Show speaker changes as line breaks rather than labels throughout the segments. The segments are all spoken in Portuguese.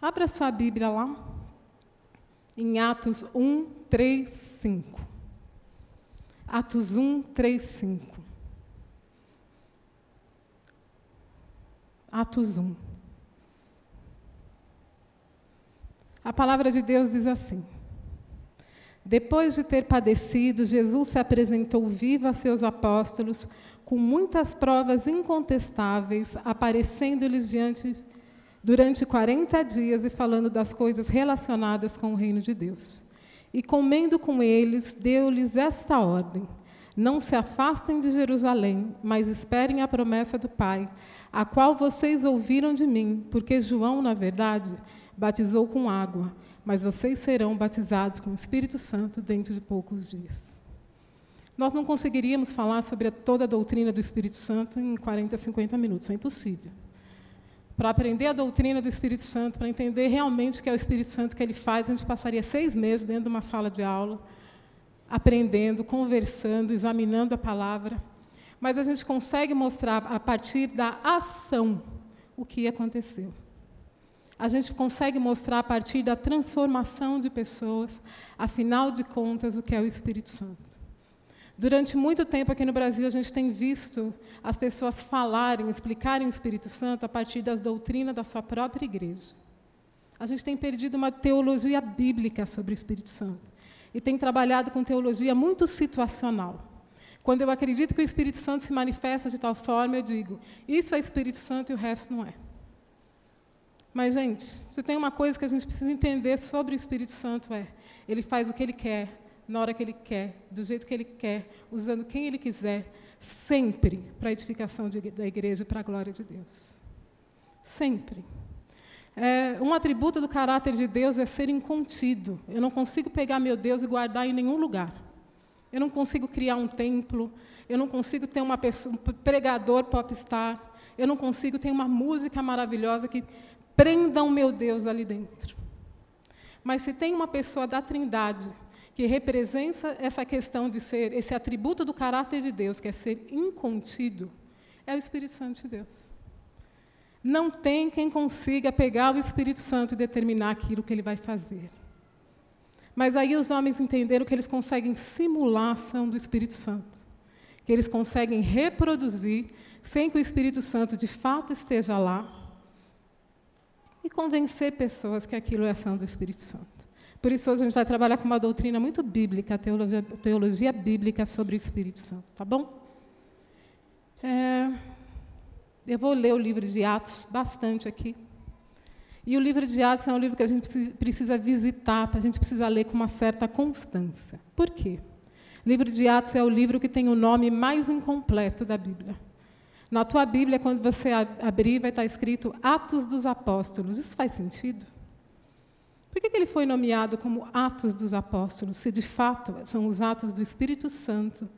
Abra sua Bíblia lá, em Atos 1, 3, 5. Atos 1, 3, 5. Atos 1. A palavra de Deus diz assim: Depois de ter padecido, Jesus se apresentou vivo a seus apóstolos, com muitas provas incontestáveis, aparecendo-lhes diante durante 40 dias e falando das coisas relacionadas com o reino de Deus. E comendo com eles, deu-lhes esta ordem: Não se afastem de Jerusalém, mas esperem a promessa do Pai, a qual vocês ouviram de mim, porque João, na verdade, batizou com água, mas vocês serão batizados com o Espírito Santo dentro de poucos dias. Nós não conseguiríamos falar sobre toda a doutrina do Espírito Santo em 40, 50 minutos, é impossível. Para aprender a doutrina do Espírito Santo, para entender realmente o que é o Espírito Santo que ele faz, a gente passaria seis meses dentro de uma sala de aula, aprendendo, conversando, examinando a palavra. Mas a gente consegue mostrar, a partir da ação, o que aconteceu a gente consegue mostrar a partir da transformação de pessoas, afinal de contas, o que é o Espírito Santo. Durante muito tempo aqui no Brasil, a gente tem visto as pessoas falarem, explicarem o Espírito Santo a partir das doutrinas da sua própria igreja. A gente tem perdido uma teologia bíblica sobre o Espírito Santo e tem trabalhado com teologia muito situacional. Quando eu acredito que o Espírito Santo se manifesta de tal forma, eu digo: isso é Espírito Santo e o resto não é. Mas, gente, se tem uma coisa que a gente precisa entender sobre o Espírito Santo é: ele faz o que ele quer, na hora que ele quer, do jeito que ele quer, usando quem ele quiser, sempre para a edificação de, da igreja e para a glória de Deus. Sempre. É, um atributo do caráter de Deus é ser incontido. Eu não consigo pegar meu Deus e guardar em nenhum lugar. Eu não consigo criar um templo. Eu não consigo ter pessoa, um pregador popstar. Eu não consigo ter uma música maravilhosa que prendam meu Deus ali dentro. Mas se tem uma pessoa da Trindade que representa essa questão de ser, esse atributo do caráter de Deus, que é ser incontido, é o Espírito Santo de Deus. Não tem quem consiga pegar o Espírito Santo e determinar aquilo que ele vai fazer. Mas aí os homens entenderam que eles conseguem simular a ação do Espírito Santo, que eles conseguem reproduzir sem que o Espírito Santo de fato esteja lá, e convencer pessoas que aquilo é ação do Espírito Santo. Por isso, hoje a gente vai trabalhar com uma doutrina muito bíblica, teologia, teologia bíblica sobre o Espírito Santo, tá bom? É, eu vou ler o livro de Atos bastante aqui. E o livro de Atos é um livro que a gente precisa visitar, a gente precisa ler com uma certa constância. Por quê? O livro de Atos é o livro que tem o nome mais incompleto da Bíblia. Na tua Bíblia, quando você abrir, vai estar escrito Atos dos Apóstolos. Isso faz sentido? Por que ele foi nomeado como Atos dos Apóstolos, se de fato são os atos do Espírito Santo,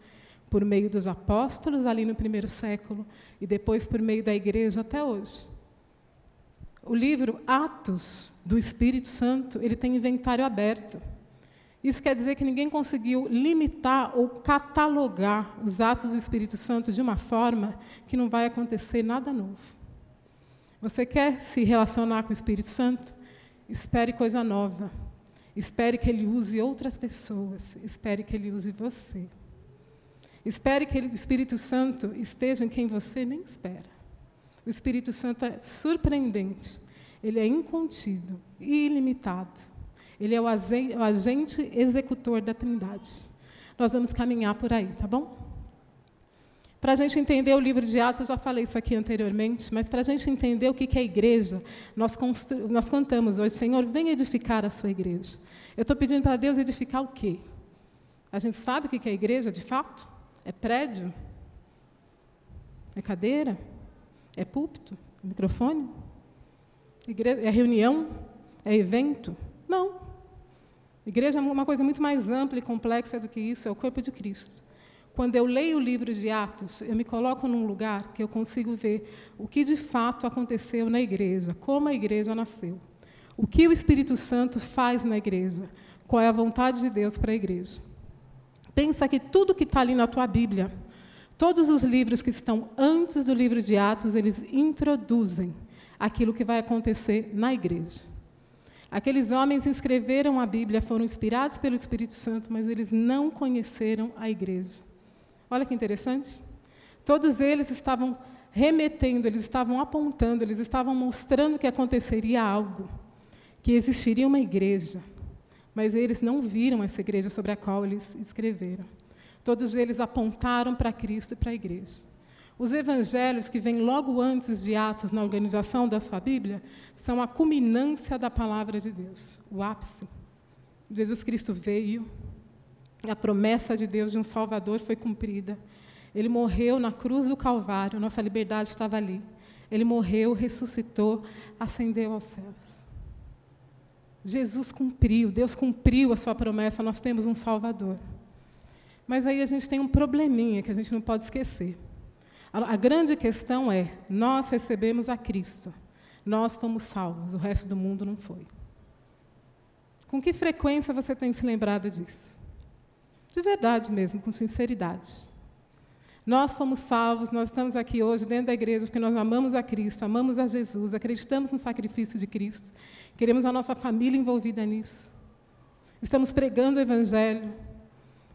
por meio dos apóstolos ali no primeiro século e depois por meio da igreja até hoje? O livro Atos do Espírito Santo, ele tem inventário aberto. Isso quer dizer que ninguém conseguiu limitar ou catalogar os atos do Espírito Santo de uma forma que não vai acontecer nada novo. Você quer se relacionar com o Espírito Santo? Espere coisa nova. Espere que ele use outras pessoas. Espere que ele use você. Espere que o Espírito Santo esteja em quem você nem espera. O Espírito Santo é surpreendente. Ele é incontido, ilimitado. Ele é o agente executor da Trindade. Nós vamos caminhar por aí, tá bom? Para a gente entender o livro de Atos, eu já falei isso aqui anteriormente, mas para a gente entender o que é igreja, nós, nós cantamos hoje, Senhor, vem edificar a sua igreja. Eu estou pedindo para Deus edificar o quê? A gente sabe o que é igreja, de fato? É prédio? É cadeira? É púlpito? É microfone? É reunião? É evento? Não. Igreja é uma coisa muito mais ampla e complexa do que isso, é o corpo de Cristo. Quando eu leio o livro de Atos, eu me coloco num lugar que eu consigo ver o que de fato aconteceu na igreja, como a igreja nasceu, o que o Espírito Santo faz na igreja, qual é a vontade de Deus para a igreja. Pensa que tudo que está ali na tua Bíblia, todos os livros que estão antes do livro de Atos, eles introduzem aquilo que vai acontecer na igreja. Aqueles homens escreveram a Bíblia, foram inspirados pelo Espírito Santo, mas eles não conheceram a igreja. Olha que interessante. Todos eles estavam remetendo, eles estavam apontando, eles estavam mostrando que aconteceria algo, que existiria uma igreja, mas eles não viram essa igreja sobre a qual eles escreveram. Todos eles apontaram para Cristo e para a igreja. Os evangelhos que vêm logo antes de Atos na organização da sua Bíblia são a culminância da palavra de Deus, o ápice. Jesus Cristo veio, a promessa de Deus de um Salvador foi cumprida. Ele morreu na cruz do Calvário, nossa liberdade estava ali. Ele morreu, ressuscitou, ascendeu aos céus. Jesus cumpriu, Deus cumpriu a sua promessa, nós temos um Salvador. Mas aí a gente tem um probleminha que a gente não pode esquecer. A, grande questão é: nós recebemos a Cristo, nós fomos salvos, o resto do mundo não foi. Com que frequência você tem se lembrado disso? De verdade mesmo, com sinceridade. Nós fomos salvos, nós estamos aqui hoje dentro da igreja porque nós amamos a Cristo, amamos a Jesus, acreditamos no sacrifício de Cristo, queremos a nossa família envolvida nisso. Estamos pregando o Evangelho.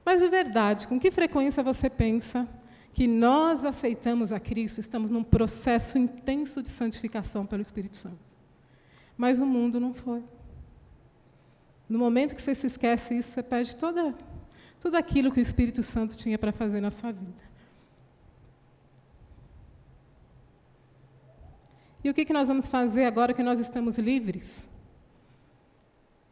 Mas de verdade, com que frequência você pensa que nós aceitamos a Cristo, estamos num processo intenso de santificação pelo Espírito Santo. Mas o mundo não foi. No momento que você se esquece isso, você perde toda, tudo aquilo que o Espírito Santo tinha para fazer na sua vida. E o que, que nós vamos fazer agora que nós estamos livres?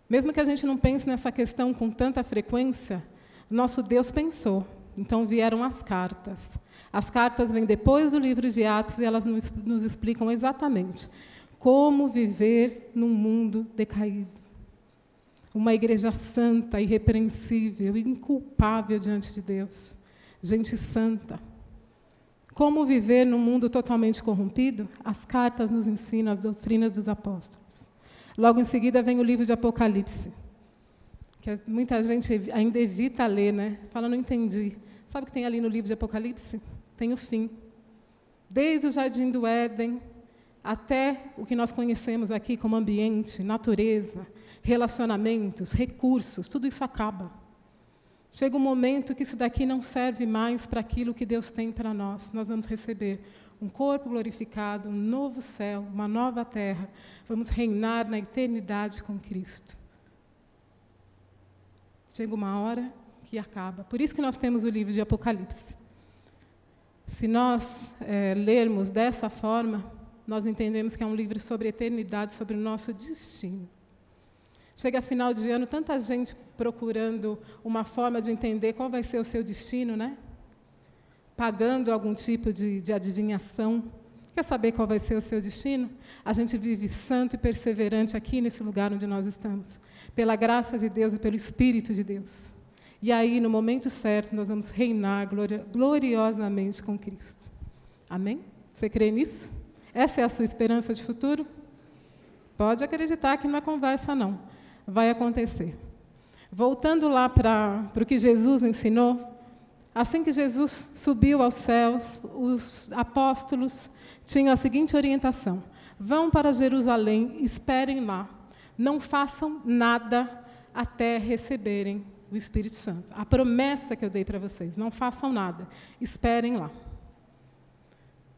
Mesmo que a gente não pense nessa questão com tanta frequência, nosso Deus pensou. Então vieram as cartas. As cartas vêm depois do livro de Atos e elas nos, nos explicam exatamente como viver num mundo decaído. Uma igreja santa, irrepreensível, inculpável diante de Deus. Gente santa. Como viver num mundo totalmente corrompido? As cartas nos ensinam as doutrinas dos apóstolos. Logo em seguida vem o livro de Apocalipse, que muita gente ainda evita ler, né? Fala, não entendi. Sabe o que tem ali no livro de Apocalipse? Tem o fim. Desde o jardim do Éden até o que nós conhecemos aqui como ambiente, natureza, relacionamentos, recursos, tudo isso acaba. Chega um momento que isso daqui não serve mais para aquilo que Deus tem para nós. Nós vamos receber um corpo glorificado, um novo céu, uma nova terra. Vamos reinar na eternidade com Cristo. Chega uma hora que acaba. Por isso que nós temos o livro de Apocalipse. Se nós é, lermos dessa forma, nós entendemos que é um livro sobre eternidade, sobre o nosso destino. Chega final de ano, tanta gente procurando uma forma de entender qual vai ser o seu destino, né? Pagando algum tipo de, de adivinhação. Quer saber qual vai ser o seu destino? A gente vive santo e perseverante aqui nesse lugar onde nós estamos, pela graça de Deus e pelo Espírito de Deus. E aí, no momento certo, nós vamos reinar gloriosamente com Cristo. Amém? Você crê nisso? Essa é a sua esperança de futuro? Pode acreditar que não é conversa, não. Vai acontecer. Voltando lá para o que Jesus ensinou, assim que Jesus subiu aos céus, os apóstolos tinham a seguinte orientação: vão para Jerusalém, esperem lá, não façam nada até receberem o Espírito Santo. A promessa que eu dei para vocês, não façam nada, esperem lá.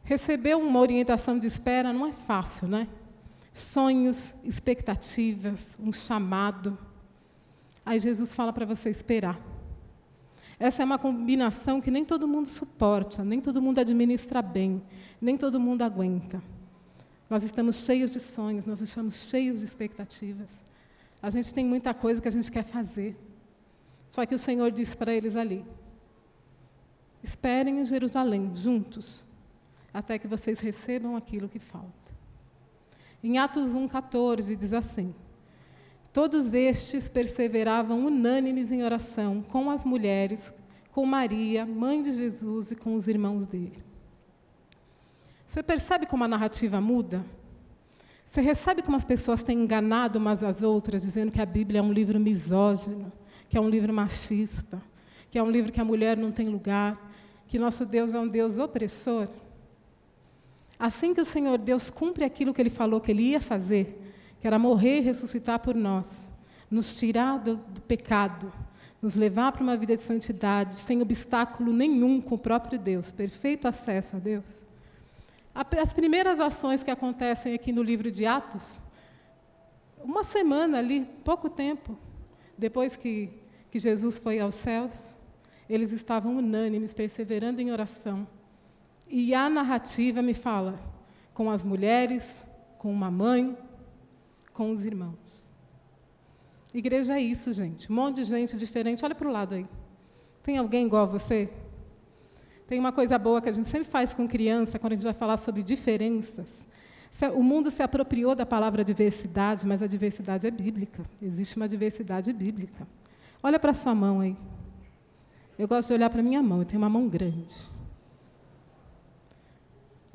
Receber uma orientação de espera não é fácil, né? Sonhos, expectativas, um chamado. Aí Jesus fala para você esperar. Essa é uma combinação que nem todo mundo suporta, nem todo mundo administra bem, nem todo mundo aguenta. Nós estamos cheios de sonhos, nós estamos cheios de expectativas. A gente tem muita coisa que a gente quer fazer. Só que o Senhor disse para eles ali: Esperem em Jerusalém, juntos, até que vocês recebam aquilo que falta. Em Atos 1,14 diz assim: Todos estes perseveravam unânimes em oração com as mulheres, com Maria, mãe de Jesus e com os irmãos dele. Você percebe como a narrativa muda? Você recebe como as pessoas têm enganado umas às outras, dizendo que a Bíblia é um livro misógino, que é um livro machista, que é um livro que a mulher não tem lugar, que nosso Deus é um Deus opressor. Assim que o Senhor Deus cumpre aquilo que ele falou que ele ia fazer, que era morrer e ressuscitar por nós, nos tirar do, do pecado, nos levar para uma vida de santidade, sem obstáculo nenhum com o próprio Deus, perfeito acesso a Deus. As primeiras ações que acontecem aqui no livro de Atos, uma semana ali, pouco tempo, depois que, que Jesus foi aos céus, eles estavam unânimes, perseverando em oração. E a narrativa me fala com as mulheres, com uma mãe, com os irmãos. Igreja é isso, gente. Um monte de gente diferente. Olha para o lado aí. Tem alguém igual a você? Tem uma coisa boa que a gente sempre faz com criança, quando a gente vai falar sobre diferenças. O mundo se apropriou da palavra diversidade, mas a diversidade é bíblica. Existe uma diversidade bíblica. Olha para sua mão aí. Eu gosto de olhar para minha mão, eu tenho uma mão grande.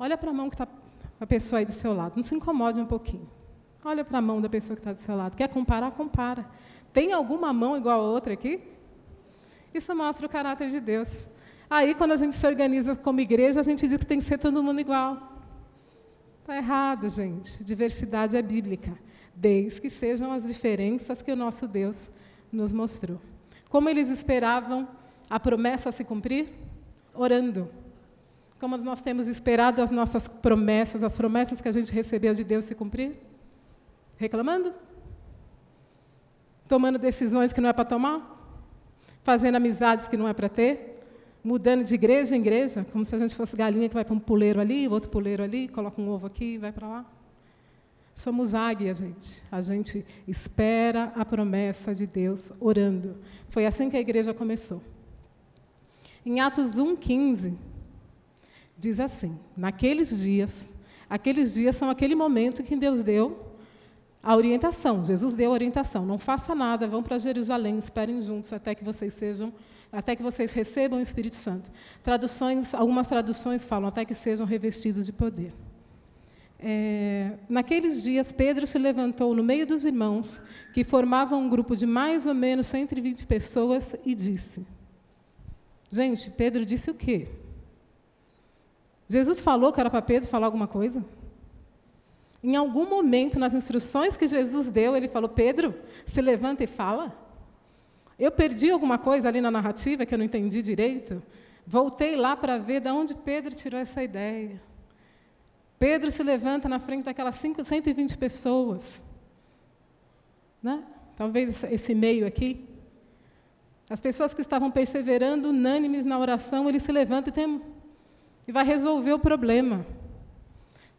Olha para a mão que está a pessoa aí do seu lado. Não se incomode um pouquinho. Olha para a mão da pessoa que está do seu lado. Quer comparar? Compara. Tem alguma mão igual a outra aqui? Isso mostra o caráter de Deus. Aí, quando a gente se organiza como igreja, a gente diz que tem que ser todo mundo igual. Está errado, gente. Diversidade é bíblica, desde que sejam as diferenças que o nosso Deus nos mostrou. Como eles esperavam a promessa se cumprir? Orando. Como nós temos esperado as nossas promessas, as promessas que a gente recebeu de Deus se cumprir? Reclamando? Tomando decisões que não é para tomar? Fazendo amizades que não é para ter? Mudando de igreja em igreja, como se a gente fosse galinha que vai para um puleiro ali, outro puleiro ali, coloca um ovo aqui e vai para lá? Somos águia, gente. A gente espera a promessa de Deus orando. Foi assim que a igreja começou. Em Atos 1,15, diz assim: Naqueles dias, aqueles dias são aquele momento que Deus deu a orientação. Jesus deu a orientação: não faça nada, vão para Jerusalém, esperem juntos até que vocês sejam, até que vocês recebam o Espírito Santo. Traduções, algumas traduções falam até que sejam revestidos de poder. É, naqueles dias, Pedro se levantou no meio dos irmãos, que formavam um grupo de mais ou menos 120 pessoas, e disse: Gente, Pedro disse o quê? Jesus falou que era para Pedro falar alguma coisa? Em algum momento, nas instruções que Jesus deu, ele falou: Pedro, se levanta e fala. Eu perdi alguma coisa ali na narrativa que eu não entendi direito. Voltei lá para ver de onde Pedro tirou essa ideia. Pedro se levanta na frente daquelas 120 pessoas. Né? Talvez esse meio aqui. As pessoas que estavam perseverando, unânimes na oração, ele se levanta e, tem, e vai resolver o problema.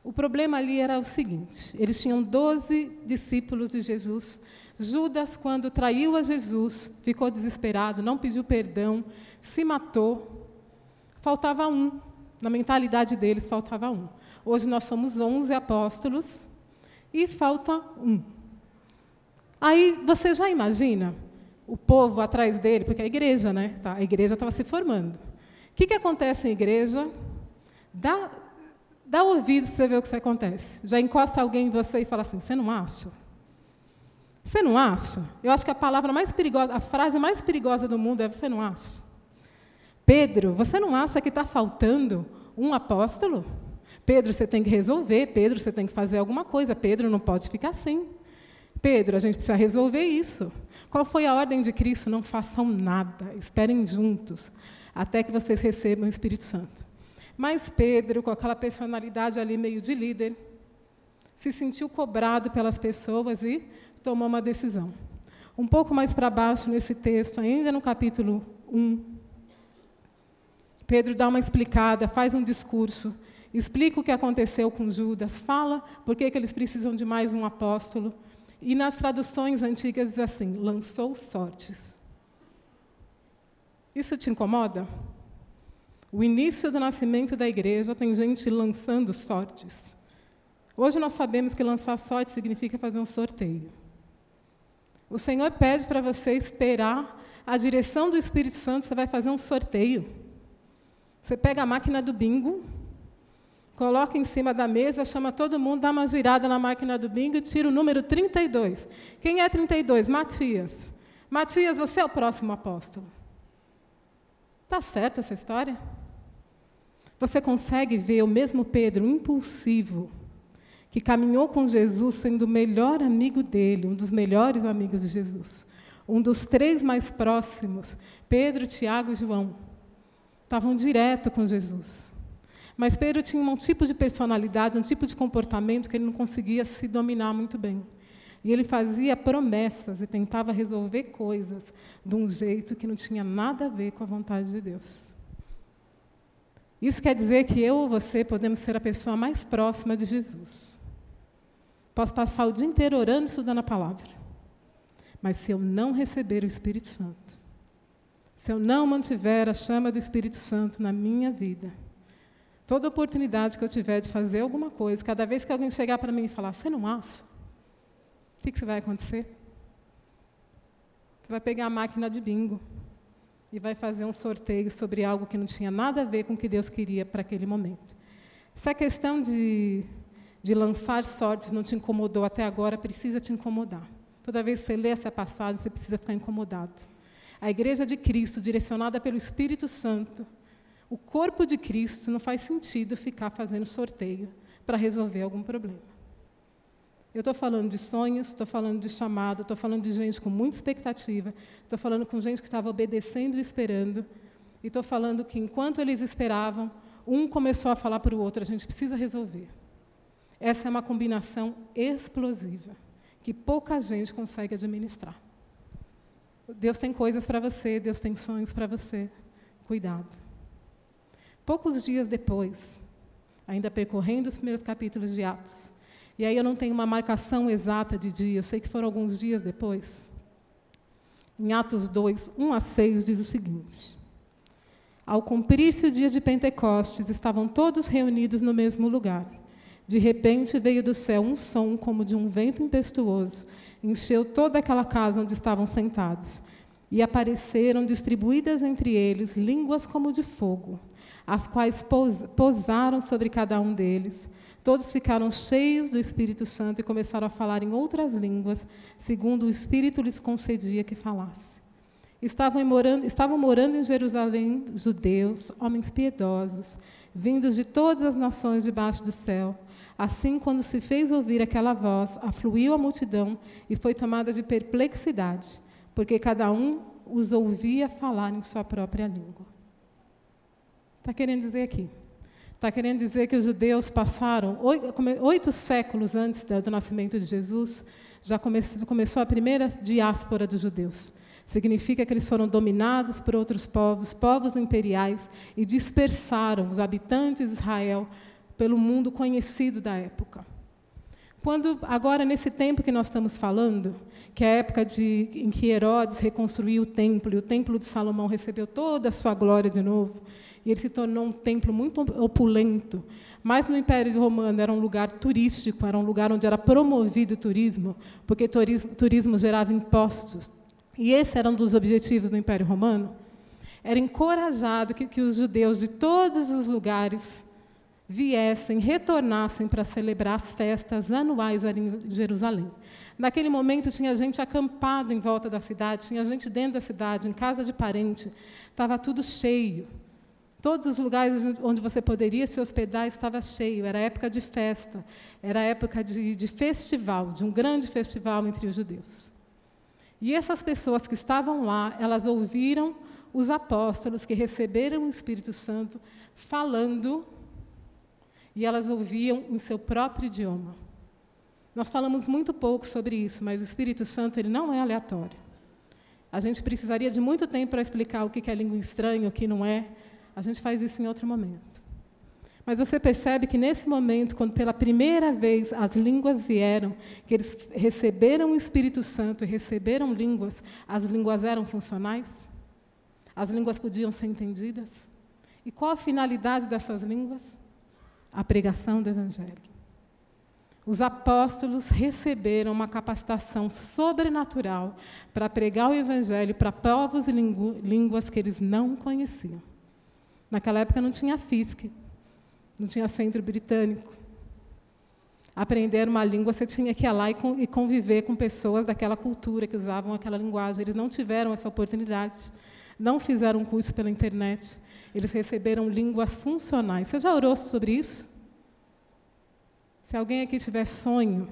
O problema ali era o seguinte: eles tinham 12 discípulos de Jesus. Judas, quando traiu a Jesus, ficou desesperado, não pediu perdão, se matou. Faltava um. Na mentalidade deles, faltava um. Hoje nós somos 11 apóstolos e falta um. Aí você já imagina o povo atrás dele, porque a igreja, né? Tá, a igreja estava se formando. O que, que acontece em igreja? Dá, dá ouvido para você ver o que acontece. Já encosta alguém em você e fala assim: você não acha? Você não acha? Eu acho que a palavra mais perigosa, a frase mais perigosa do mundo é: você não acha? Pedro, você não acha que está faltando um apóstolo? Pedro, você tem que resolver. Pedro, você tem que fazer alguma coisa. Pedro, não pode ficar assim. Pedro, a gente precisa resolver isso. Qual foi a ordem de Cristo? Não façam nada, esperem juntos, até que vocês recebam o Espírito Santo. Mas Pedro, com aquela personalidade ali meio de líder, se sentiu cobrado pelas pessoas e tomou uma decisão. Um pouco mais para baixo nesse texto, ainda no capítulo 1, Pedro dá uma explicada, faz um discurso explica o que aconteceu com Judas, fala por que, que eles precisam de mais um apóstolo. E nas traduções antigas diz assim: lançou sortes. Isso te incomoda? O início do nascimento da igreja tem gente lançando sortes. Hoje nós sabemos que lançar sorte significa fazer um sorteio. O Senhor pede para você esperar a direção do Espírito Santo, você vai fazer um sorteio. Você pega a máquina do bingo, coloca em cima da mesa, chama todo mundo, dá uma girada na máquina do bingo e tira o número 32. Quem é 32? Matias. Matias, você é o próximo apóstolo. Está certa essa história? Você consegue ver o mesmo Pedro impulsivo, que caminhou com Jesus sendo o melhor amigo dele, um dos melhores amigos de Jesus. Um dos três mais próximos, Pedro, Tiago e João, estavam direto com Jesus. Mas Pedro tinha um tipo de personalidade, um tipo de comportamento que ele não conseguia se dominar muito bem. E ele fazia promessas e tentava resolver coisas de um jeito que não tinha nada a ver com a vontade de Deus. Isso quer dizer que eu ou você podemos ser a pessoa mais próxima de Jesus. Posso passar o dia inteiro orando e estudando a palavra. Mas se eu não receber o Espírito Santo, se eu não mantiver a chama do Espírito Santo na minha vida, toda oportunidade que eu tiver de fazer alguma coisa, cada vez que alguém chegar para mim e falar, você não acha? O que, que vai acontecer? Você vai pegar a máquina de bingo e vai fazer um sorteio sobre algo que não tinha nada a ver com o que Deus queria para aquele momento. Se a questão de, de lançar sortes não te incomodou até agora, precisa te incomodar. Toda vez que você lê essa passagem, você precisa ficar incomodado. A igreja de Cristo, direcionada pelo Espírito Santo, o corpo de Cristo, não faz sentido ficar fazendo sorteio para resolver algum problema. Eu estou falando de sonhos, estou falando de chamado, estou falando de gente com muita expectativa, estou falando com gente que estava obedecendo e esperando, e estou falando que enquanto eles esperavam, um começou a falar para o outro: a gente precisa resolver. Essa é uma combinação explosiva que pouca gente consegue administrar. Deus tem coisas para você, Deus tem sonhos para você. Cuidado. Poucos dias depois, ainda percorrendo os primeiros capítulos de Atos, e aí eu não tenho uma marcação exata de dia, eu sei que foram alguns dias depois. Em Atos 2, 1 a 6, diz o seguinte: Ao cumprir-se o dia de Pentecostes, estavam todos reunidos no mesmo lugar. De repente veio do céu um som como de um vento impetuoso, encheu toda aquela casa onde estavam sentados. E apareceram distribuídas entre eles línguas como de fogo, as quais pousaram sobre cada um deles. Todos ficaram cheios do Espírito Santo e começaram a falar em outras línguas, segundo o Espírito lhes concedia que falasse. Estavam morando, estavam morando em Jerusalém judeus, homens piedosos, vindos de todas as nações debaixo do céu. Assim, quando se fez ouvir aquela voz, afluiu a multidão e foi tomada de perplexidade, porque cada um os ouvia falar em sua própria língua. Está querendo dizer aqui? Está querendo dizer que os judeus passaram oito séculos antes do nascimento de Jesus, já começou a primeira diáspora dos judeus. Significa que eles foram dominados por outros povos, povos imperiais, e dispersaram os habitantes de Israel pelo mundo conhecido da época. Quando agora nesse tempo que nós estamos falando, que é a época de, em que Herodes reconstruiu o templo, e o templo de Salomão recebeu toda a sua glória de novo, e ele se tornou um templo muito opulento. Mas no Império Romano era um lugar turístico, era um lugar onde era promovido o turismo, porque turismo, turismo gerava impostos. E esse era um dos objetivos do Império Romano. Era encorajado que, que os judeus de todos os lugares viessem, retornassem para celebrar as festas anuais em Jerusalém. Naquele momento tinha gente acampada em volta da cidade, tinha gente dentro da cidade, em casa de parente, estava tudo cheio. Todos os lugares onde você poderia se hospedar estava cheio. Era época de festa, era época de, de festival, de um grande festival entre os judeus. E essas pessoas que estavam lá, elas ouviram os apóstolos que receberam o Espírito Santo falando, e elas ouviam em seu próprio idioma. Nós falamos muito pouco sobre isso, mas o Espírito Santo ele não é aleatório. A gente precisaria de muito tempo para explicar o que é língua estranha, o que não é. A gente faz isso em outro momento. Mas você percebe que nesse momento, quando pela primeira vez as línguas vieram, que eles receberam o Espírito Santo e receberam línguas, as línguas eram funcionais? As línguas podiam ser entendidas? E qual a finalidade dessas línguas? A pregação do Evangelho. Os apóstolos receberam uma capacitação sobrenatural para pregar o Evangelho para povos e línguas que eles não conheciam. Naquela época não tinha FISC, não tinha centro britânico. Aprender uma língua, você tinha que ir lá e conviver com pessoas daquela cultura que usavam aquela linguagem. Eles não tiveram essa oportunidade, não fizeram curso pela internet. Eles receberam línguas funcionais. Você já orou sobre isso? Se alguém aqui tiver sonho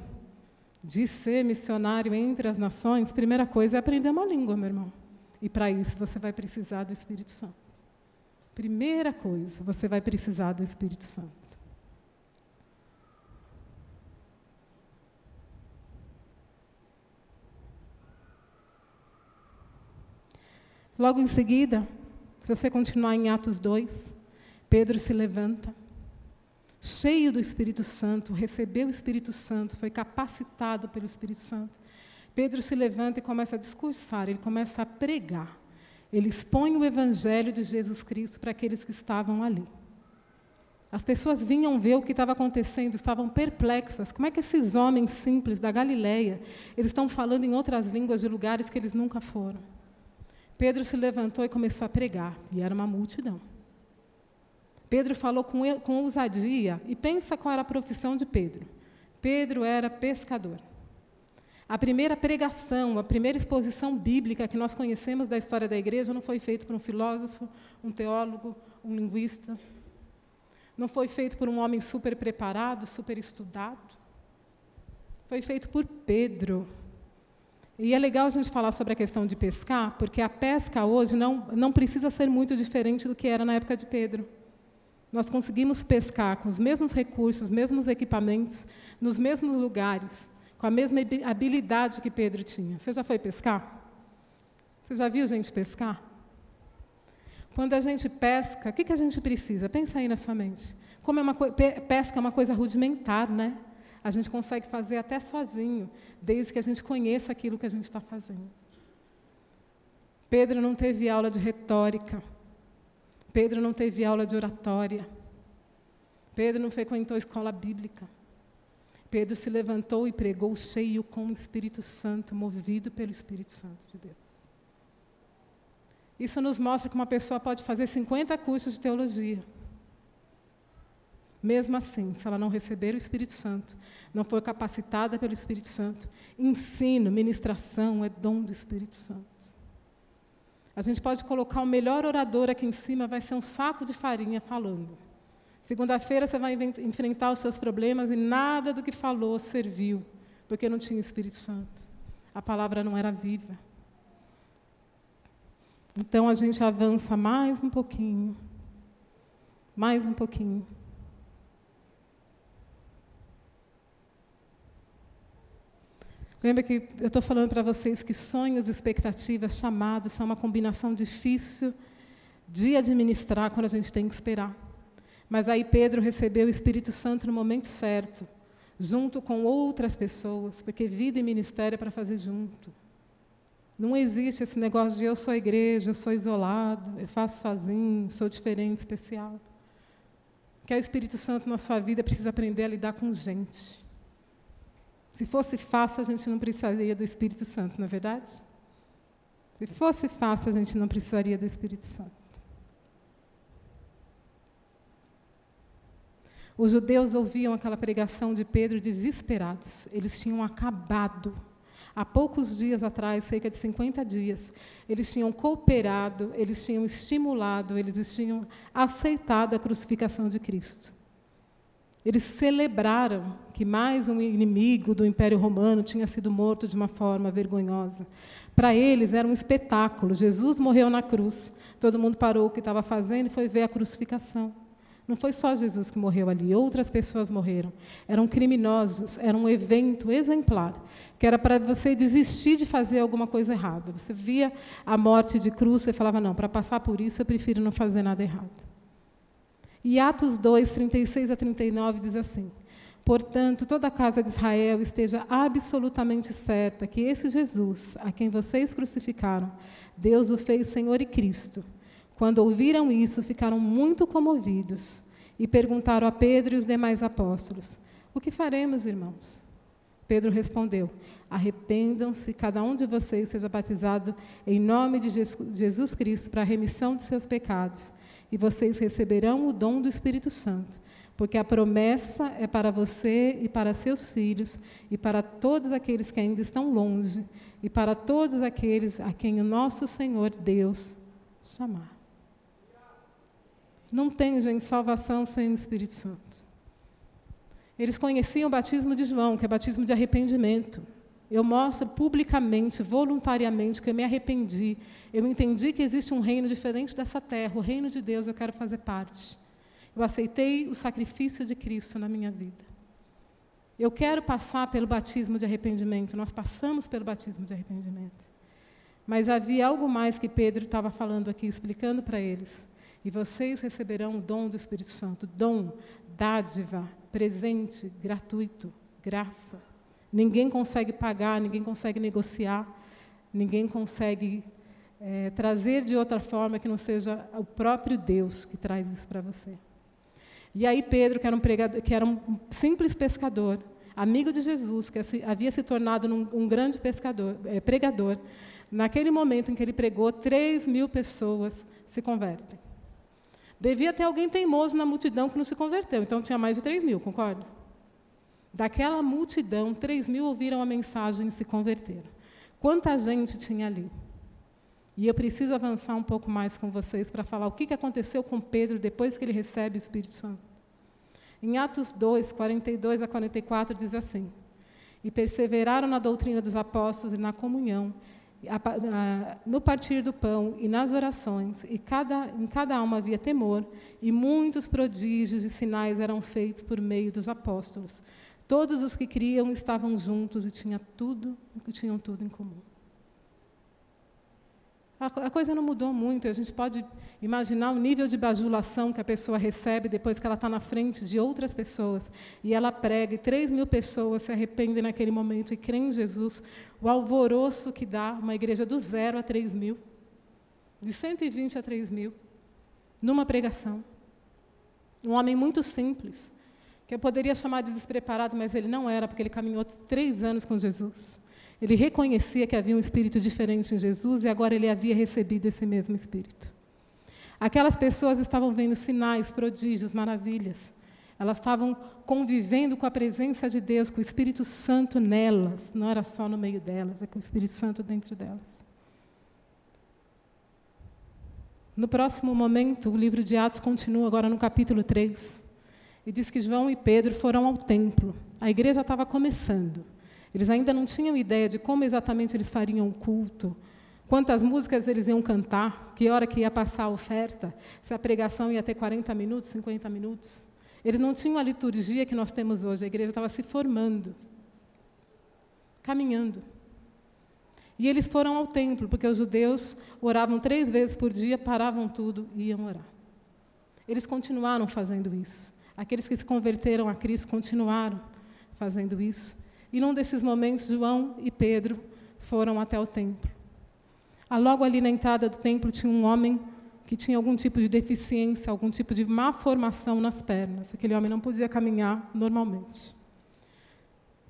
de ser missionário entre as nações, primeira coisa é aprender uma língua, meu irmão. E para isso você vai precisar do Espírito Santo. Primeira coisa, você vai precisar do Espírito Santo. Logo em seguida, se você continuar em Atos 2, Pedro se levanta, cheio do Espírito Santo, recebeu o Espírito Santo, foi capacitado pelo Espírito Santo. Pedro se levanta e começa a discursar, ele começa a pregar. Ele expõe o Evangelho de Jesus Cristo para aqueles que estavam ali. As pessoas vinham ver o que estava acontecendo, estavam perplexas. Como é que esses homens simples da Galileia, eles estão falando em outras línguas de lugares que eles nunca foram? Pedro se levantou e começou a pregar, e era uma multidão. Pedro falou com, com ousadia, e pensa qual era a profissão de Pedro. Pedro era pescador. A primeira pregação, a primeira exposição bíblica que nós conhecemos da história da igreja não foi feita por um filósofo, um teólogo, um linguista. Não foi feito por um homem super preparado, super estudado. Foi feito por Pedro, e é legal a gente falar sobre a questão de pescar, porque a pesca hoje não, não precisa ser muito diferente do que era na época de Pedro. Nós conseguimos pescar com os mesmos recursos, os mesmos equipamentos, nos mesmos lugares, com a mesma habilidade que Pedro tinha. Você já foi pescar? Você já viu gente pescar? Quando a gente pesca, o que, a gente precisa? Pensa aí na sua mente. Como é uma pesca é uma coisa rudimentar, né? a gente consegue fazer até sozinho, desde que a gente conheça aquilo que a gente está fazendo. Pedro não teve aula de retórica. Pedro não teve aula de oratória. Pedro não frequentou escola bíblica. Pedro se levantou e pregou cheio com o Espírito Santo, movido pelo Espírito Santo de Deus. Isso nos mostra que uma pessoa pode fazer 50 cursos de teologia mesmo assim, se ela não receber o Espírito Santo, não for capacitada pelo Espírito Santo, ensino, ministração é dom do Espírito Santo. A gente pode colocar o melhor orador aqui em cima, vai ser um saco de farinha falando. Segunda-feira você vai enfrentar os seus problemas e nada do que falou serviu, porque não tinha Espírito Santo. A palavra não era viva. Então a gente avança mais um pouquinho, mais um pouquinho. Lembra que eu estou falando para vocês que sonhos, expectativas, chamados são uma combinação difícil de administrar quando a gente tem que esperar. Mas aí Pedro recebeu o Espírito Santo no momento certo, junto com outras pessoas, porque vida e ministério é para fazer junto. Não existe esse negócio de eu sou igreja, eu sou isolado, eu faço sozinho, sou diferente, especial. Que é o Espírito Santo na sua vida precisa aprender a lidar com gente. Se fosse fácil, a gente não precisaria do Espírito Santo, não é verdade? Se fosse fácil, a gente não precisaria do Espírito Santo. Os judeus ouviam aquela pregação de Pedro desesperados. Eles tinham acabado. Há poucos dias atrás, cerca de 50 dias, eles tinham cooperado, eles tinham estimulado, eles tinham aceitado a crucificação de Cristo. Eles celebraram que mais um inimigo do Império Romano tinha sido morto de uma forma vergonhosa. Para eles era um espetáculo. Jesus morreu na cruz. Todo mundo parou o que estava fazendo e foi ver a crucificação. Não foi só Jesus que morreu ali, outras pessoas morreram. Eram criminosos, era um evento exemplar, que era para você desistir de fazer alguma coisa errada. Você via a morte de cruz, você falava: não, para passar por isso eu prefiro não fazer nada errado. E Atos 2, 36 a 39 diz assim: Portanto, toda a casa de Israel esteja absolutamente certa que esse Jesus, a quem vocês crucificaram, Deus o fez Senhor e Cristo. Quando ouviram isso, ficaram muito comovidos e perguntaram a Pedro e os demais apóstolos: O que faremos, irmãos? Pedro respondeu: Arrependam-se, cada um de vocês seja batizado em nome de Jesus Cristo para a remissão de seus pecados e vocês receberão o dom do Espírito Santo, porque a promessa é para você e para seus filhos e para todos aqueles que ainda estão longe e para todos aqueles a quem o nosso Senhor Deus chamar. Não tem, gente, salvação sem o Espírito Santo. Eles conheciam o batismo de João, que é batismo de arrependimento. Eu mostro publicamente, voluntariamente, que eu me arrependi. Eu entendi que existe um reino diferente dessa terra, o reino de Deus, eu quero fazer parte. Eu aceitei o sacrifício de Cristo na minha vida. Eu quero passar pelo batismo de arrependimento. Nós passamos pelo batismo de arrependimento. Mas havia algo mais que Pedro estava falando aqui, explicando para eles. E vocês receberão o dom do Espírito Santo dom, dádiva, presente, gratuito, graça. Ninguém consegue pagar, ninguém consegue negociar, ninguém consegue é, trazer de outra forma que não seja o próprio Deus que traz isso para você. E aí Pedro, que era um, pregador, que era um simples pescador, amigo de Jesus, que havia se tornado um, um grande pescador, é, pregador, naquele momento em que ele pregou, 3 mil pessoas se convertem. Devia ter alguém teimoso na multidão que não se converteu, então tinha mais de 3 mil, concorda? Daquela multidão, 3 mil ouviram a mensagem e se converteram. Quanta gente tinha ali? E eu preciso avançar um pouco mais com vocês para falar o que aconteceu com Pedro depois que ele recebe o Espírito Santo. Em Atos 2, 42 a 44, diz assim: E perseveraram na doutrina dos apóstolos e na comunhão, no partir do pão e nas orações, e cada, em cada alma havia temor, e muitos prodígios e sinais eram feitos por meio dos apóstolos. Todos os que criam estavam juntos e tinham tudo, tinham tudo em comum. A coisa não mudou muito. A gente pode imaginar o nível de bajulação que a pessoa recebe depois que ela está na frente de outras pessoas e ela prega, e 3 mil pessoas se arrependem naquele momento e creem em Jesus. O alvoroço que dá uma igreja do zero a 3 mil, de 120 a 3 mil, numa pregação. Um homem muito simples, que eu poderia chamar de despreparado, mas ele não era, porque ele caminhou três anos com Jesus. Ele reconhecia que havia um espírito diferente em Jesus e agora ele havia recebido esse mesmo espírito. Aquelas pessoas estavam vendo sinais, prodígios, maravilhas. Elas estavam convivendo com a presença de Deus, com o Espírito Santo nelas. Não era só no meio delas, é com o Espírito Santo dentro delas. No próximo momento, o livro de Atos continua agora no capítulo 3. E diz que João e Pedro foram ao templo. A igreja estava começando. Eles ainda não tinham ideia de como exatamente eles fariam o culto, quantas músicas eles iam cantar, que hora que ia passar a oferta, se a pregação ia ter 40 minutos, 50 minutos. Eles não tinham a liturgia que nós temos hoje, a igreja estava se formando, caminhando. E eles foram ao templo, porque os judeus oravam três vezes por dia, paravam tudo e iam orar. Eles continuaram fazendo isso. Aqueles que se converteram a Cristo continuaram fazendo isso. E num desses momentos, João e Pedro foram até o templo. Ah, logo ali na entrada do templo tinha um homem que tinha algum tipo de deficiência, algum tipo de má formação nas pernas. Aquele homem não podia caminhar normalmente.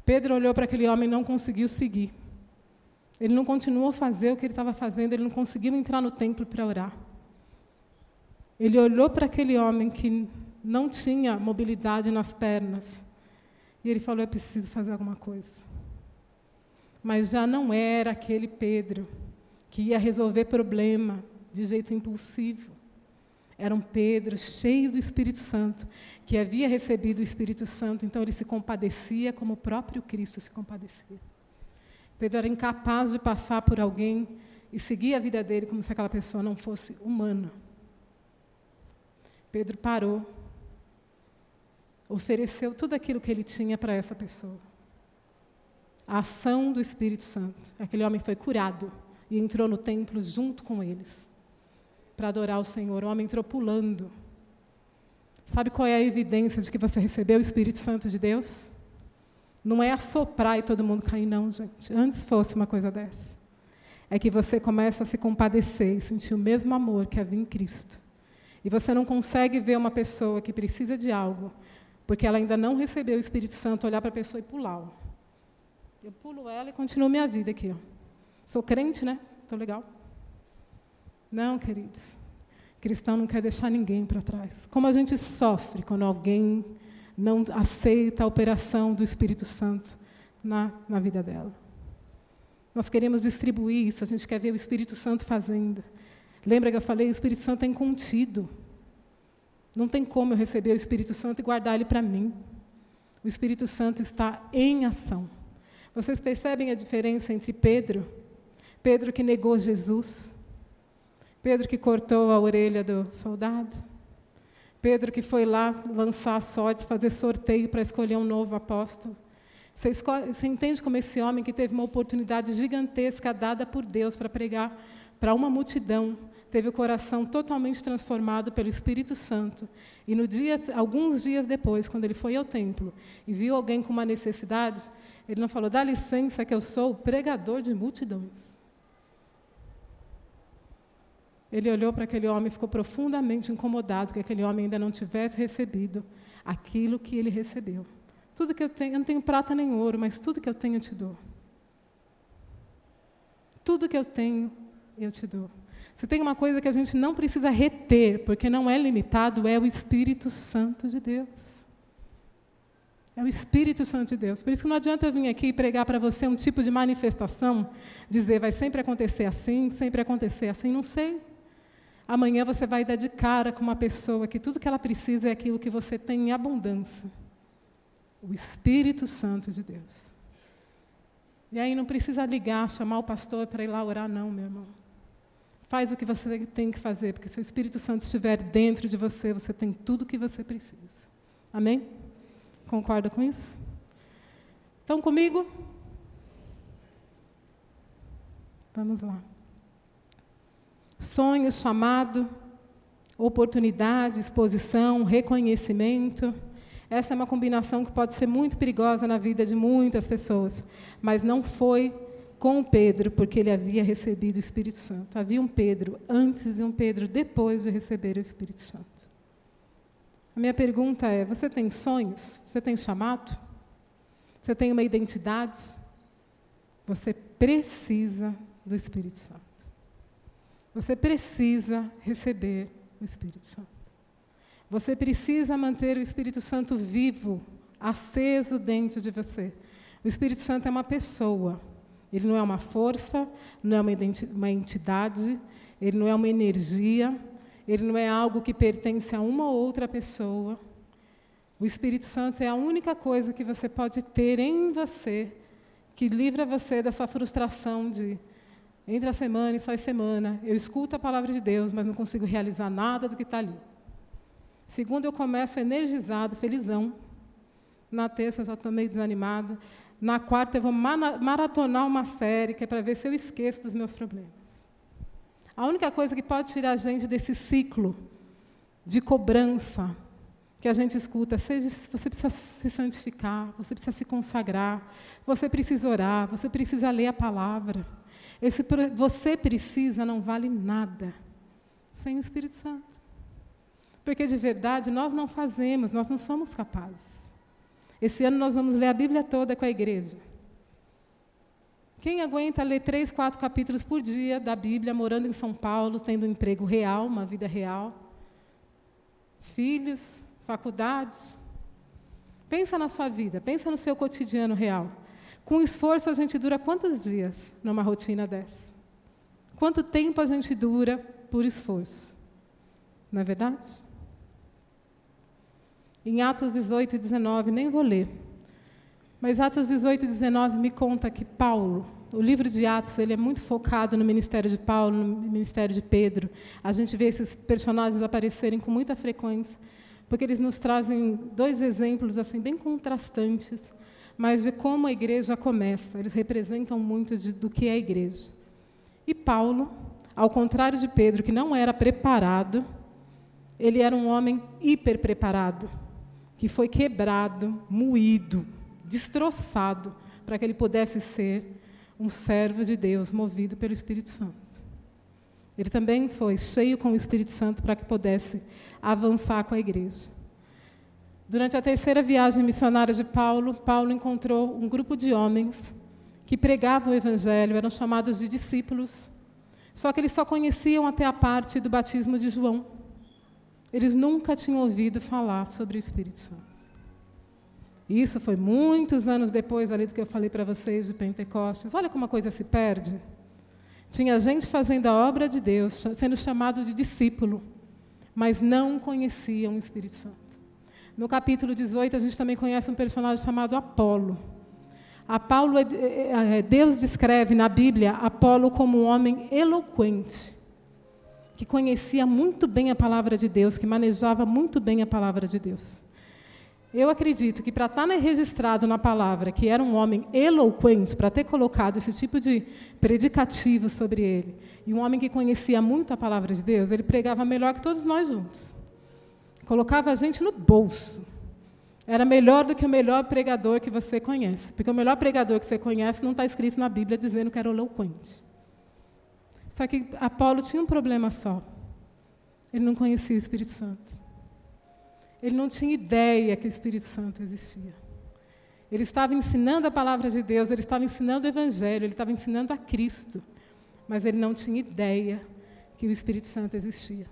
Pedro olhou para aquele homem e não conseguiu seguir. Ele não continuou a fazer o que ele estava fazendo, ele não conseguiu entrar no templo para orar. Ele olhou para aquele homem que não tinha mobilidade nas pernas e ele falou: Eu preciso fazer alguma coisa. Mas já não era aquele Pedro que ia resolver problema de jeito impulsivo. Era um Pedro cheio do Espírito Santo, que havia recebido o Espírito Santo, então ele se compadecia como o próprio Cristo se compadecia. Pedro era incapaz de passar por alguém e seguir a vida dele como se aquela pessoa não fosse humana. Pedro parou ofereceu tudo aquilo que ele tinha para essa pessoa. A ação do Espírito Santo. Aquele homem foi curado e entrou no templo junto com eles para adorar o Senhor. O homem entrou pulando. Sabe qual é a evidência de que você recebeu o Espírito Santo de Deus? Não é assoprar e todo mundo cair, não, gente. Antes fosse uma coisa dessa. É que você começa a se compadecer e sentir o mesmo amor que havia em Cristo. E você não consegue ver uma pessoa que precisa de algo porque ela ainda não recebeu o Espírito Santo, olhar para a pessoa e pular. Eu pulo ela e continuo minha vida aqui. Sou crente, né? Estou legal. Não, queridos. Cristão não quer deixar ninguém para trás. Como a gente sofre quando alguém não aceita a operação do Espírito Santo na, na vida dela. Nós queremos distribuir isso, a gente quer ver o Espírito Santo fazendo. Lembra que eu falei? O Espírito Santo é incontido. Não tem como eu receber o Espírito Santo e guardar ele para mim. O Espírito Santo está em ação. Vocês percebem a diferença entre Pedro, Pedro que negou Jesus, Pedro que cortou a orelha do soldado, Pedro que foi lá lançar sortes, fazer sorteio para escolher um novo apóstolo. Você, escolhe, você entende como esse homem que teve uma oportunidade gigantesca dada por Deus para pregar para uma multidão, teve o coração totalmente transformado pelo Espírito Santo. E no dia, alguns dias depois, quando ele foi ao templo e viu alguém com uma necessidade, ele não falou: "Dá licença que eu sou o pregador de multidões". Ele olhou para aquele homem e ficou profundamente incomodado que aquele homem ainda não tivesse recebido aquilo que ele recebeu. Tudo que eu tenho, eu não tenho prata nem ouro, mas tudo que eu tenho eu te dou. Tudo que eu tenho eu te dou. Se tem uma coisa que a gente não precisa reter, porque não é limitado, é o Espírito Santo de Deus. É o Espírito Santo de Deus. Por isso que não adianta eu vir aqui e pregar para você um tipo de manifestação, dizer vai sempre acontecer assim, sempre acontecer assim, não sei. Amanhã você vai dar de cara com uma pessoa que tudo que ela precisa é aquilo que você tem em abundância. O Espírito Santo de Deus. E aí não precisa ligar, chamar o pastor para ir lá orar, não, meu irmão. Faz o que você tem que fazer, porque se o Espírito Santo estiver dentro de você, você tem tudo o que você precisa. Amém? Concorda com isso? Estão comigo? Vamos lá. Sonho, chamado, oportunidade, exposição, reconhecimento. Essa é uma combinação que pode ser muito perigosa na vida de muitas pessoas, mas não foi com Pedro, porque ele havia recebido o Espírito Santo. Havia um Pedro antes e um Pedro depois de receber o Espírito Santo. A minha pergunta é: você tem sonhos? Você tem chamado? Você tem uma identidade? Você precisa do Espírito Santo. Você precisa receber o Espírito Santo. Você precisa manter o Espírito Santo vivo, aceso dentro de você. O Espírito Santo é uma pessoa. Ele não é uma força, não é uma entidade, ele não é uma energia, ele não é algo que pertence a uma ou outra pessoa. O Espírito Santo é a única coisa que você pode ter em você que livra você dessa frustração de entra a semana e sai semana, eu escuto a palavra de Deus, mas não consigo realizar nada do que está ali. Segundo, eu começo energizado, felizão. Na terça, eu já estou meio desanimada. Na quarta, eu vou maratonar uma série, que é para ver se eu esqueço dos meus problemas. A única coisa que pode tirar a gente desse ciclo de cobrança que a gente escuta, seja, você precisa se santificar, você precisa se consagrar, você precisa orar, você precisa ler a palavra. Esse você precisa não vale nada sem o Espírito Santo. Porque de verdade nós não fazemos, nós não somos capazes. Esse ano nós vamos ler a Bíblia toda com a igreja. Quem aguenta ler três, quatro capítulos por dia da Bíblia, morando em São Paulo, tendo um emprego real, uma vida real? Filhos, faculdades? Pensa na sua vida, pensa no seu cotidiano real. Com esforço a gente dura quantos dias numa rotina dessa? Quanto tempo a gente dura por esforço? Não é verdade? Em Atos 18 e 19, nem vou ler. Mas Atos 18 e 19 me conta que Paulo, o livro de Atos, ele é muito focado no ministério de Paulo, no ministério de Pedro. A gente vê esses personagens aparecerem com muita frequência, porque eles nos trazem dois exemplos assim bem contrastantes, mas de como a igreja começa. Eles representam muito de, do que é a igreja. E Paulo, ao contrário de Pedro, que não era preparado, ele era um homem hiper preparado que foi quebrado, moído, destroçado, para que ele pudesse ser um servo de Deus, movido pelo Espírito Santo. Ele também foi cheio com o Espírito Santo para que pudesse avançar com a igreja. Durante a terceira viagem missionária de Paulo, Paulo encontrou um grupo de homens que pregavam o evangelho, eram chamados de discípulos. Só que eles só conheciam até a parte do batismo de João. Eles nunca tinham ouvido falar sobre o Espírito Santo. Isso foi muitos anos depois ali do que eu falei para vocês de Pentecostes. Olha como a coisa se perde. Tinha gente fazendo a obra de Deus, sendo chamado de discípulo, mas não conheciam o Espírito Santo. No capítulo 18, a gente também conhece um personagem chamado Apolo. Apolo, é, é, é, Deus descreve na Bíblia Apolo como um homem eloquente, que conhecia muito bem a palavra de Deus, que manejava muito bem a palavra de Deus. Eu acredito que para estar tá registrado na palavra que era um homem eloquente, para ter colocado esse tipo de predicativo sobre ele, e um homem que conhecia muito a palavra de Deus, ele pregava melhor que todos nós juntos. Colocava a gente no bolso. Era melhor do que o melhor pregador que você conhece. Porque o melhor pregador que você conhece não está escrito na Bíblia dizendo que era eloquente. Só que Apolo tinha um problema só. Ele não conhecia o Espírito Santo. Ele não tinha ideia que o Espírito Santo existia. Ele estava ensinando a palavra de Deus, ele estava ensinando o Evangelho, ele estava ensinando a Cristo, mas ele não tinha ideia que o Espírito Santo existia.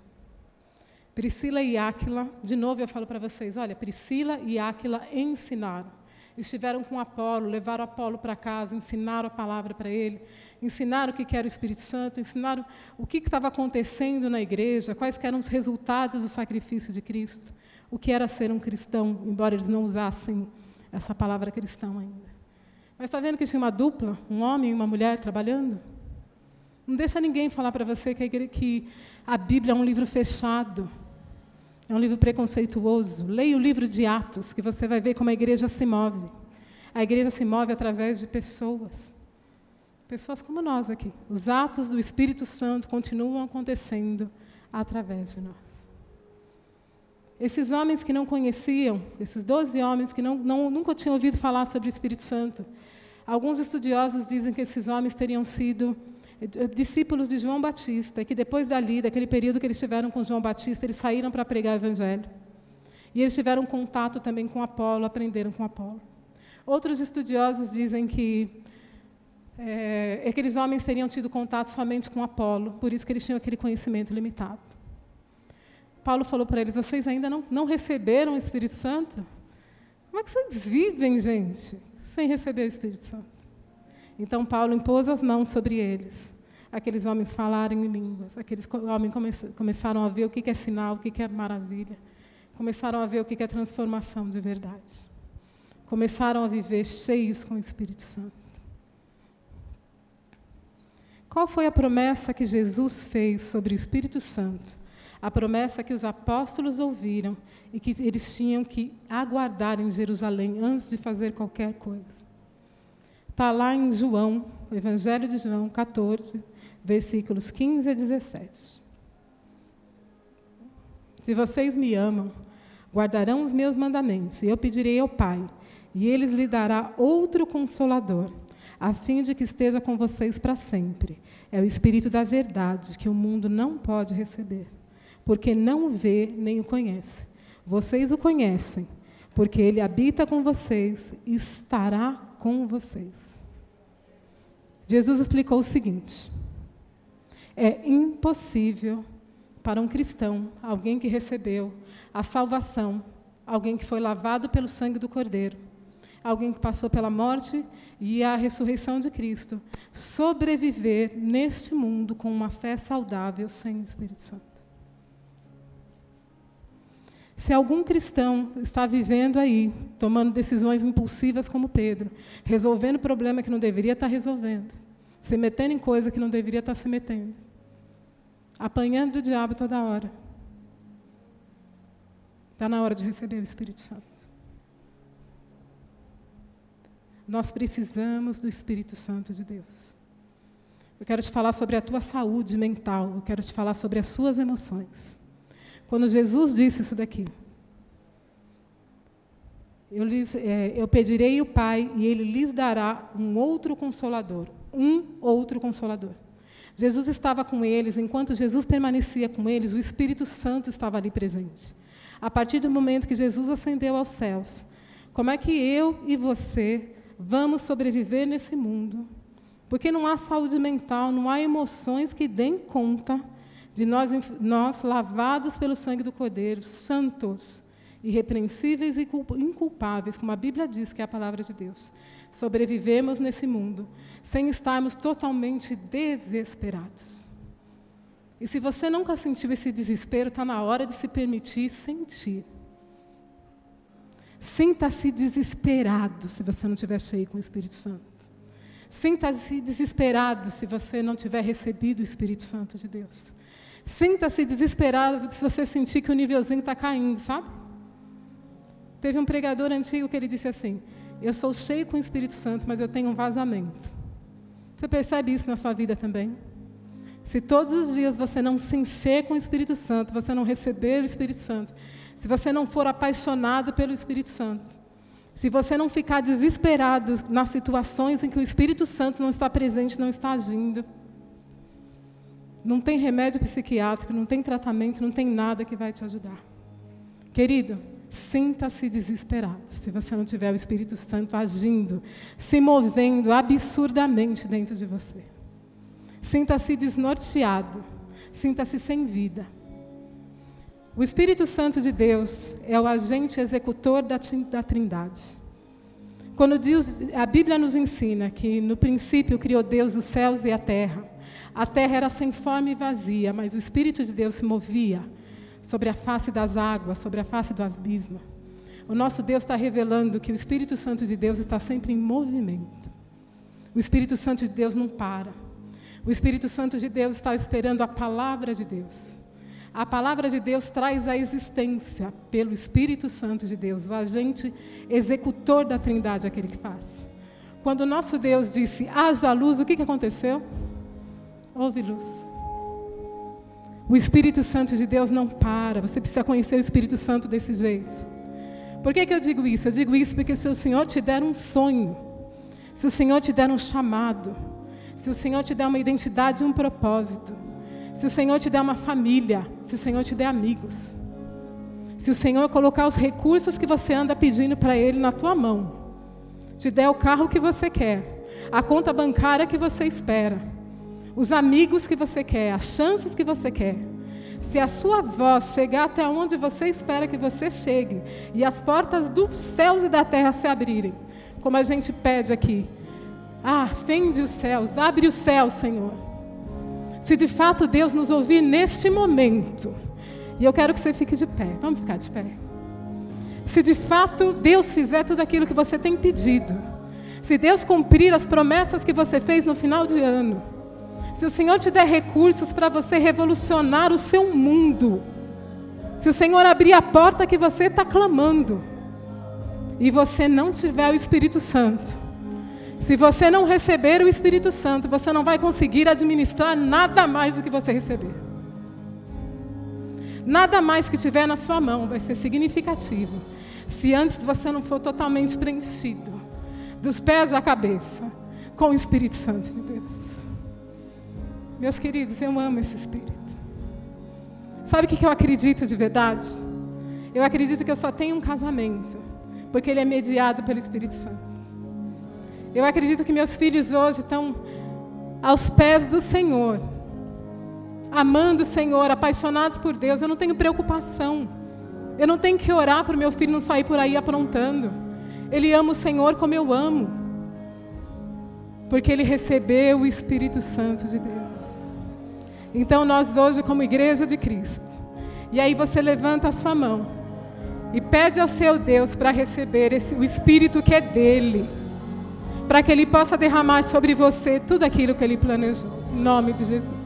Priscila e Áquila, de novo eu falo para vocês, olha, Priscila e Áquila ensinaram. Estiveram com Apolo, levaram Apolo para casa, ensinaram a palavra para ele, ensinaram o que era o Espírito Santo, ensinaram o que estava acontecendo na igreja, quais eram os resultados do sacrifício de Cristo o que era ser um cristão, embora eles não usassem essa palavra cristão ainda. Mas está vendo que tinha uma dupla, um homem e uma mulher trabalhando? Não deixa ninguém falar para você que a Bíblia é um livro fechado, é um livro preconceituoso. Leia o livro de Atos, que você vai ver como a igreja se move. A igreja se move através de pessoas. Pessoas como nós aqui. Os atos do Espírito Santo continuam acontecendo através de nós. Esses homens que não conheciam, esses doze homens que não, não, nunca tinham ouvido falar sobre o Espírito Santo, alguns estudiosos dizem que esses homens teriam sido discípulos de João Batista, que depois dali, daquele período que eles estiveram com João Batista, eles saíram para pregar o Evangelho. E eles tiveram contato também com Apolo, aprenderam com Apolo. Outros estudiosos dizem que é, aqueles homens teriam tido contato somente com Apolo, por isso que eles tinham aquele conhecimento limitado. Paulo falou para eles: vocês ainda não, não receberam o Espírito Santo? Como é que vocês vivem, gente, sem receber o Espírito Santo? Então Paulo impôs as mãos sobre eles. Aqueles homens falaram em línguas, aqueles homens come começaram a ver o que é sinal, o que é maravilha, começaram a ver o que é transformação de verdade. Começaram a viver cheios com o Espírito Santo. Qual foi a promessa que Jesus fez sobre o Espírito Santo a promessa que os apóstolos ouviram e que eles tinham que aguardar em Jerusalém antes de fazer qualquer coisa. Está lá em João, Evangelho de João 14, versículos 15 a 17. Se vocês me amam, guardarão os meus mandamentos, e eu pedirei ao Pai, e ele lhe dará outro consolador, a fim de que esteja com vocês para sempre. É o Espírito da verdade, que o mundo não pode receber porque não o vê nem o conhece. Vocês o conhecem, porque ele habita com vocês e estará com vocês. Jesus explicou o seguinte: é impossível para um cristão, alguém que recebeu a salvação, alguém que foi lavado pelo sangue do Cordeiro, alguém que passou pela morte e a ressurreição de Cristo, sobreviver neste mundo com uma fé saudável sem Espírito Santo. Se algum cristão está vivendo aí, tomando decisões impulsivas como Pedro, resolvendo problema que não deveria estar resolvendo, se metendo em coisa que não deveria estar se metendo, apanhando do diabo toda hora, está na hora de receber o Espírito Santo. Nós precisamos do Espírito Santo de Deus. Eu quero te falar sobre a tua saúde mental, eu quero te falar sobre as suas emoções. Quando Jesus disse isso daqui, eu, lhes, é, eu pedirei o Pai e ele lhes dará um outro consolador. Um outro consolador. Jesus estava com eles, enquanto Jesus permanecia com eles, o Espírito Santo estava ali presente. A partir do momento que Jesus ascendeu aos céus, como é que eu e você vamos sobreviver nesse mundo? Porque não há saúde mental, não há emoções que deem conta de nós, nós lavados pelo sangue do Cordeiro, santos, irrepreensíveis e inculpáveis, como a Bíblia diz que é a palavra de Deus. Sobrevivemos nesse mundo sem estarmos totalmente desesperados. E se você nunca sentiu esse desespero, está na hora de se permitir sentir. Sinta-se desesperado se você não estiver cheio com o Espírito Santo. Sinta-se desesperado se você não tiver recebido o Espírito Santo de Deus. Sinta-se desesperado se você sentir que o nívelzinho está caindo, sabe? Teve um pregador antigo que ele disse assim: Eu sou cheio com o Espírito Santo, mas eu tenho um vazamento. Você percebe isso na sua vida também? Se todos os dias você não se encher com o Espírito Santo, você não receber o Espírito Santo, se você não for apaixonado pelo Espírito Santo, se você não ficar desesperado nas situações em que o Espírito Santo não está presente, não está agindo, não tem remédio psiquiátrico, não tem tratamento, não tem nada que vai te ajudar. Querido, sinta-se desesperado se você não tiver o Espírito Santo agindo, se movendo absurdamente dentro de você. Sinta-se desnorteado, sinta-se sem vida. O Espírito Santo de Deus é o agente executor da, da Trindade. Quando Deus, a Bíblia nos ensina que no princípio criou Deus os céus e a terra, a terra era sem forma e vazia, mas o Espírito de Deus se movia sobre a face das águas, sobre a face do abismo. O nosso Deus está revelando que o Espírito Santo de Deus está sempre em movimento. O Espírito Santo de Deus não para. O Espírito Santo de Deus está esperando a palavra de Deus. A palavra de Deus traz a existência pelo Espírito Santo de Deus, o agente executor da Trindade, aquele que faz. Quando o nosso Deus disse, haja luz, o que, que aconteceu? Houve luz. O Espírito Santo de Deus não para, você precisa conhecer o Espírito Santo desse jeito. Por que, que eu digo isso? Eu digo isso porque se o Senhor te der um sonho, se o Senhor te der um chamado, se o Senhor te der uma identidade e um propósito, se o Senhor te der uma família, se o Senhor te der amigos, se o Senhor colocar os recursos que você anda pedindo para Ele na tua mão, te der o carro que você quer, a conta bancária que você espera, os amigos que você quer, as chances que você quer, se a sua voz chegar até onde você espera que você chegue e as portas dos céus e da terra se abrirem, como a gente pede aqui, ah, fende os céus, abre os céus, Senhor. Se de fato Deus nos ouvir neste momento, e eu quero que você fique de pé, vamos ficar de pé. Se de fato Deus fizer tudo aquilo que você tem pedido, se Deus cumprir as promessas que você fez no final de ano, se o Senhor te der recursos para você revolucionar o seu mundo, se o Senhor abrir a porta que você está clamando, e você não tiver o Espírito Santo, se você não receber o Espírito Santo, você não vai conseguir administrar nada mais do que você receber. Nada mais que tiver na sua mão vai ser significativo, se antes você não for totalmente preenchido, dos pés à cabeça, com o Espírito Santo de Deus. Meus queridos, eu amo esse Espírito. Sabe o que eu acredito de verdade? Eu acredito que eu só tenho um casamento, porque ele é mediado pelo Espírito Santo. Eu acredito que meus filhos hoje estão aos pés do Senhor, amando o Senhor, apaixonados por Deus. Eu não tenho preocupação. Eu não tenho que orar para o meu filho não sair por aí aprontando. Ele ama o Senhor como eu amo. Porque ele recebeu o Espírito Santo de Deus. Então nós hoje, como igreja de Cristo, e aí você levanta a sua mão e pede ao seu Deus para receber esse, o Espírito que é dele para que Ele possa derramar sobre você tudo aquilo que Ele planejou. Em nome de Jesus.